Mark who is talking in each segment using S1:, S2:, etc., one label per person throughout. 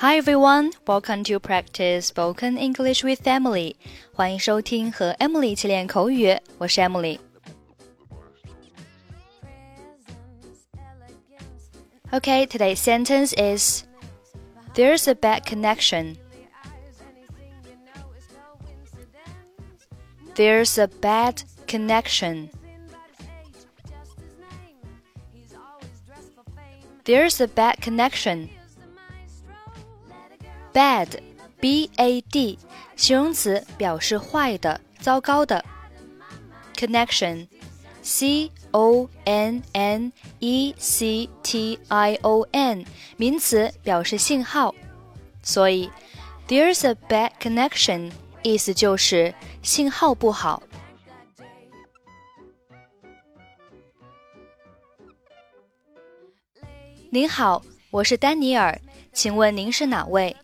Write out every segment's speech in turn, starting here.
S1: Hi everyone, welcome to practice spoken English with Emily. 欢迎收听和 Emily 一起练口语，我是 Emily。Okay, today's sentence is There's a bad connection. There's a bad connection. There's a bad connection. Bad, b-a-d，形容词，表示坏的、糟糕的。Connection, c-o-n-n-e-c-t-i-o-n，名词，表示信号。所以，There's a bad connection，意思就是信号不好。您好，我是丹尼尔，请问您是哪位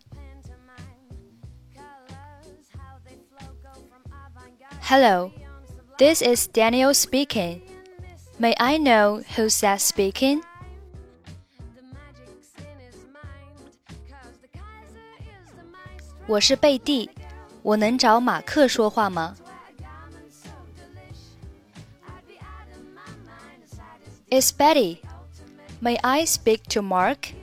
S1: ？Hello, this is Daniel speaking. May I know who's that speaking? 我是贝蒂，我能找马克说话吗？It's Betty. May I speak to Mark?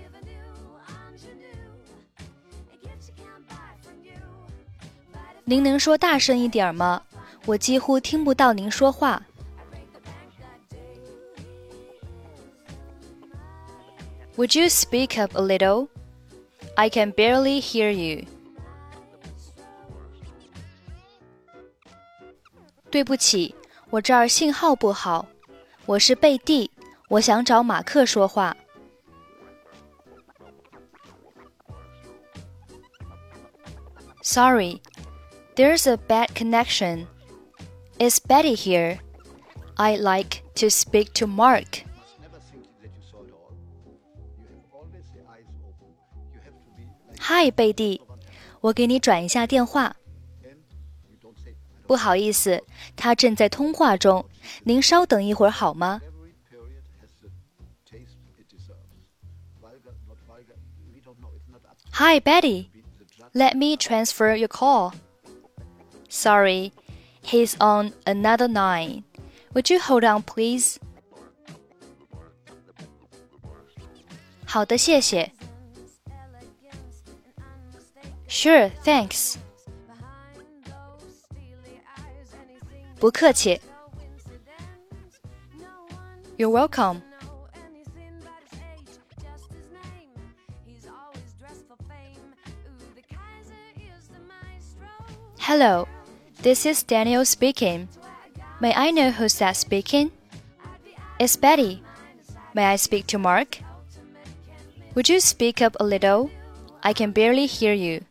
S1: 您能说大声一点吗？ 我几乎听不到您说话。Would you speak up a little? I can barely hear you. 对不起，我这儿信号不好。我是贝蒂，我想找马克说话。Sorry, there's a bad connection. Is Betty here? I'd like to speak to Mark. Hi, 贝蒂，我给你转一下电话。不好意思，他正在通话中，您稍等一会儿好吗？Hi, Betty. Let me transfer your call. Sorry, He's on another line. Would you hold on, please? 好的，谢谢。Sure, thanks. 不客气。You're welcome. Hello. This is Daniel speaking. May I know who's that speaking? It's Betty. May I speak to Mark? Would you speak up a little? I can barely hear you.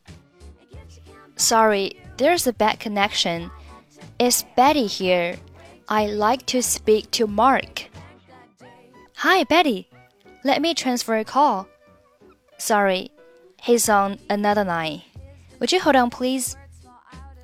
S1: Sorry, there's a bad connection. It's Betty here. I'd like to speak to Mark. Hi, Betty. Let me transfer a call. Sorry, he's on another line. Would you hold on, please?